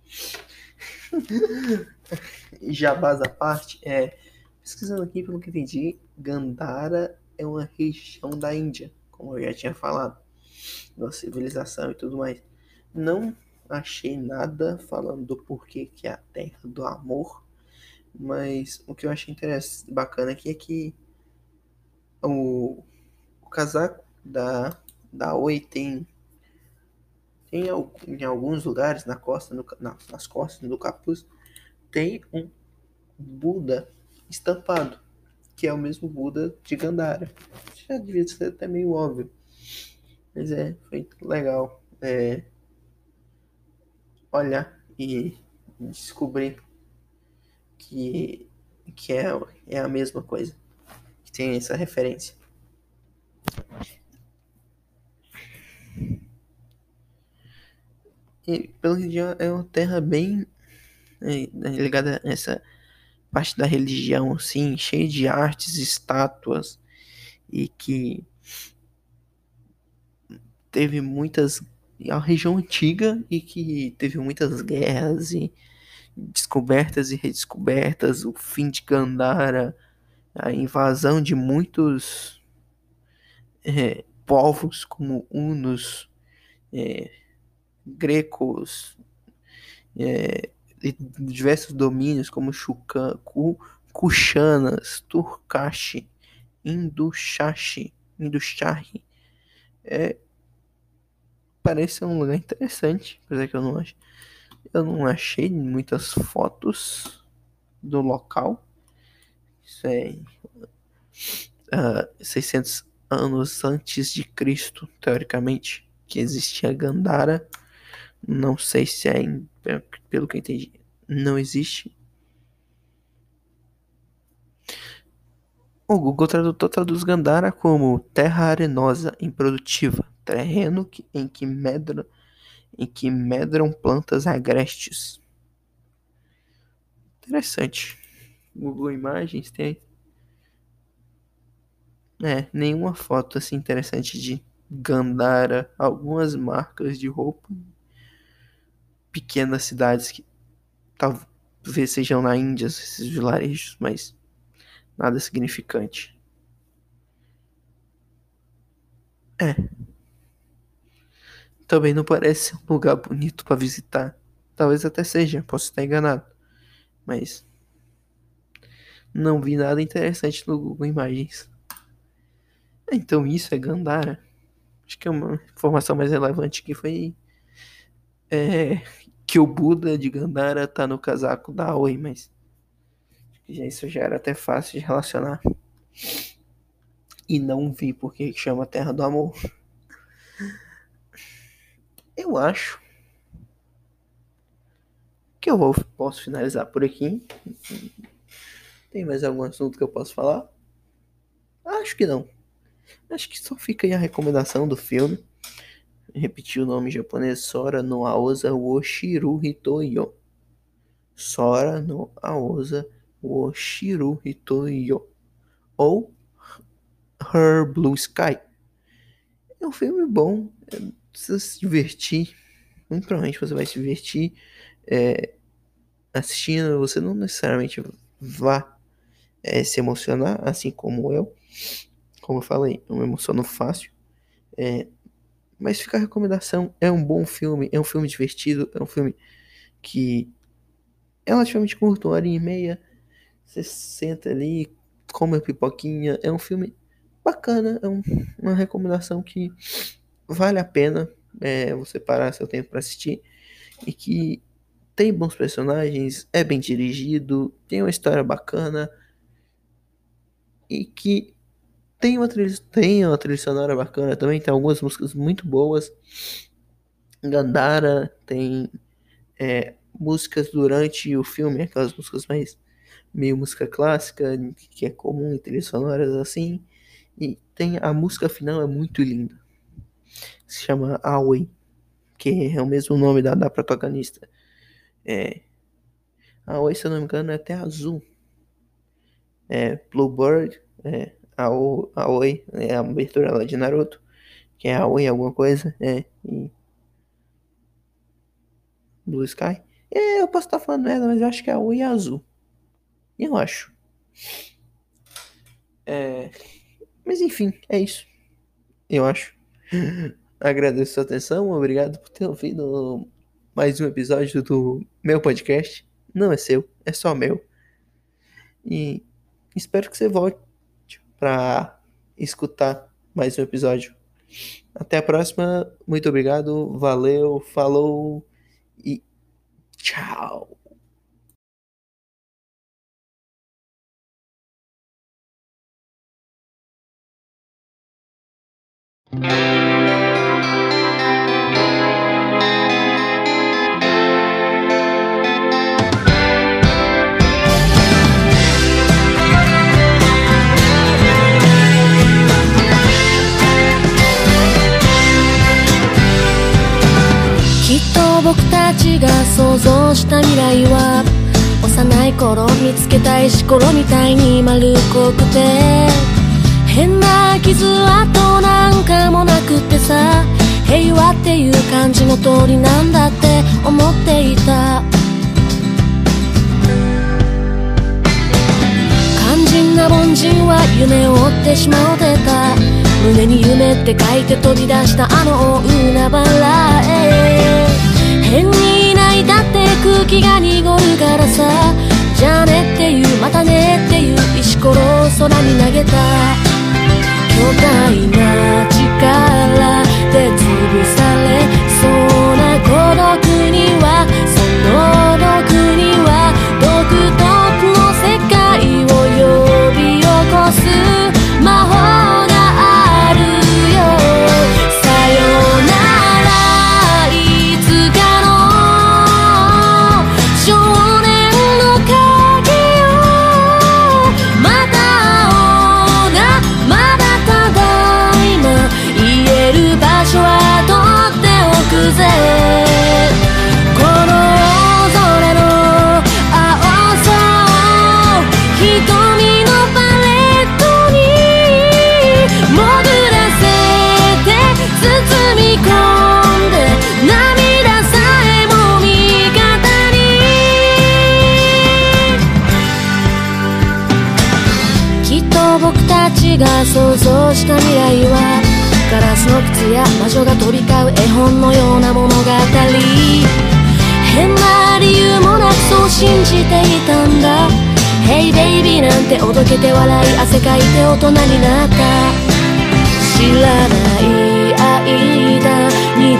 Jabás à parte, é, pesquisando aqui pelo que entendi, Gandhara é uma região da Índia, como eu já tinha falado, da civilização e tudo mais. Não achei nada falando do porquê que é a terra do amor, mas o que eu achei interessante, bacana aqui é que o, o casaco da, da Oi tem, tem em alguns lugares na costa, no, na, nas costas do capuz, tem um Buda estampado, que é o mesmo Buda de Gandhara. Já devia ser até meio óbvio, mas é, foi legal. É, olhar e descobrir que, que é, é a mesma coisa, que tem essa referência. E pelo que é uma terra bem é, ligada a essa parte da religião, assim, cheia de artes, estátuas e que teve muitas é uma região antiga e que teve muitas guerras e descobertas e redescobertas, o fim de Gandhara, a invasão de muitos é, povos como hunos, é, grecos, é, diversos domínios como Shukan, Kushanas, Turkashi, Indushashi, Indushahi, é, parece um lugar interessante, apesar que eu não acho. Eu não achei muitas fotos do local. Isso é uh, ah, 600 anos antes de Cristo, teoricamente, que existia Gandhara. Não sei se é, pelo que eu entendi, não existe. O Google Tradutor traduz Gandhara como terra arenosa, improdutiva terreno em que medram, em que medram plantas agrestes. Interessante. Google Imagens tem é, nenhuma foto assim interessante de Gandara, algumas marcas de roupa, pequenas cidades que talvez sejam na Índia, esses vilarejos, mas nada significante. É, também não parece um lugar bonito para visitar. Talvez até seja, posso estar enganado. Mas não vi nada interessante no Google Imagens. Então isso é Gandara. Acho que é uma informação mais relevante que foi é, que o Buda de Gandara tá no casaco da Aoi, mas isso já era até fácil de relacionar. E não vi porque chama Terra do Amor. Eu acho que eu vou, posso finalizar por aqui. Tem mais algum assunto que eu posso falar? Acho que não. Acho que só fica aí a recomendação do filme. Repetir o nome japonês Sora no Aosa Woshiru Hitoyo. Sora no Aosa Woshiru Hitoyo. Ou Her Blue Sky. É um filme bom. É precisa se divertir. Muito provavelmente você vai se divertir. É, assistindo, você não necessariamente vá é, se emocionar, assim como eu. Como eu falei, eu me emociono fácil. É, mas fica a recomendação. É um bom filme, é um filme divertido, é um filme que é relativamente curto, uma hora e meia. Você senta ali, come a pipoquinha. É um filme bacana, é um, uma recomendação que vale a pena é, você parar seu tempo para assistir e que tem bons personagens, é bem dirigido, tem uma história bacana e que tem uma trilha, tem uma trilha sonora bacana também, tem algumas músicas muito boas. Gandara tem é, músicas durante o filme, aquelas músicas mais meio música clássica, que é comum em trilhas sonoras assim. E tem a música final é muito linda. Se chama Aoi, que é o mesmo nome da, da protagonista. É, Aoi, se eu não me engano, é até azul. É Bluebird, é Aoi, é a abertura lá de Naruto, que é Aoi alguma coisa, é. E Blue Sky. É, eu posso estar falando merda, mas eu acho que é Aoi azul. Eu acho. É... Mas enfim, é isso. Eu acho. Agradeço sua atenção, obrigado por ter ouvido mais um episódio do meu podcast. Não é seu, é só meu. E espero que você volte para escutar mais um episódio. Até a próxima, muito obrigado, valeu, falou e tchau. 僕たちが想像した未来は幼い頃見つけた石ころみたいに丸っこくて変な傷跡なんかもなくてさ平和っていう感じの通りなんだって思っていた。肝心な凡人は夢を追ってしまうてた。胸に夢って書いて飛び出したあの海原へ。変に泣いたって空気が濁るからさ。じゃあねっていうまたねっていう石ころを空に投げた。大な力で潰されそうな孤独が想像した未来はガラスの靴や魔女が飛び交う絵本のような物語変な理由もなくそう信じていたんだ。Hey baby なんておどけて笑い汗かいて大人になった。知らない間に